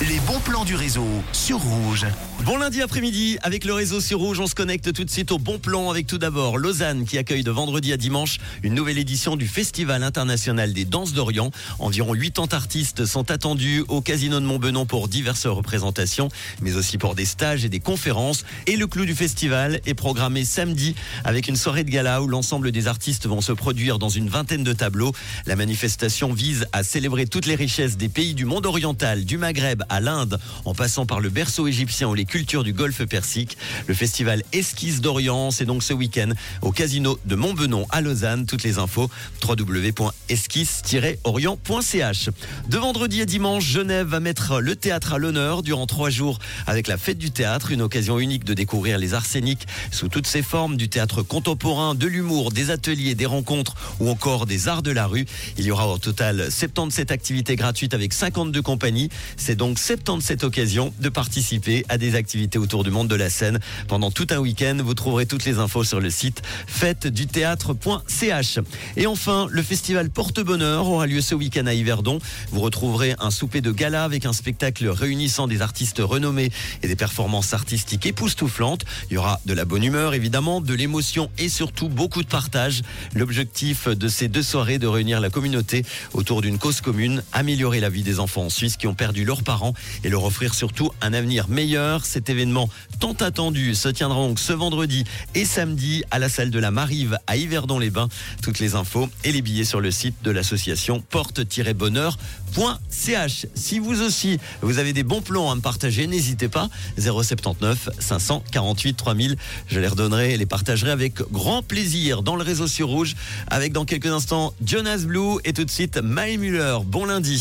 Les bons plans du réseau sur Rouge. Bon lundi après-midi, avec le réseau sur Rouge, on se connecte tout de suite au bon plan avec tout d'abord Lausanne qui accueille de vendredi à dimanche une nouvelle édition du Festival international des danses d'Orient. Environ 80 artistes sont attendus au Casino de Montbenon pour diverses représentations, mais aussi pour des stages et des conférences. Et le clou du festival est programmé samedi avec une soirée de gala où l'ensemble des artistes vont se produire dans une vingtaine de tableaux. La manifestation vise à célébrer toutes les richesses des pays du monde oriental, du Maghreb à l'Inde, en passant par le berceau égyptien ou les cultures du Golfe Persique. Le festival Esquisse d'Orient, c'est donc ce week-end au casino de Montbenon à Lausanne. Toutes les infos www.esquisse-orient.ch. De vendredi à dimanche, Genève va mettre le théâtre à l'honneur durant trois jours avec la fête du théâtre, une occasion unique de découvrir les arséniques sous toutes ses formes, du théâtre contemporain, de l'humour, des ateliers, des rencontres ou encore des arts de la rue. Il y aura au total 77 activités gratuites avec 52 compagnies. C'est donc 77 occasions de participer à des activités autour du monde de la scène pendant tout un week-end. Vous trouverez toutes les infos sur le site fêteduthéâtre.ch. Et enfin, le festival Porte-Bonheur aura lieu ce week-end à Yverdon. Vous retrouverez un souper de gala avec un spectacle réunissant des artistes renommés et des performances artistiques époustouflantes. Il y aura de la bonne humeur, évidemment, de l'émotion et surtout beaucoup de partage. L'objectif de ces deux soirées est de réunir la communauté autour d'une cause commune, améliorer la vie des enfants en Suisse qui ont perdu leurs parents et leur offrir surtout un avenir meilleur. Cet événement tant attendu se tiendra donc ce vendredi et samedi à la salle de la Marive à Yverdon-les-Bains. Toutes les infos et les billets sur le site de l'association porte-bonheur.ch. Si vous aussi, vous avez des bons plans à me partager, n'hésitez pas. 079 548 3000. Je les redonnerai et les partagerai avec grand plaisir dans le réseau sur Rouge avec dans quelques instants Jonas Blue et tout de suite Maï Muller. Bon lundi.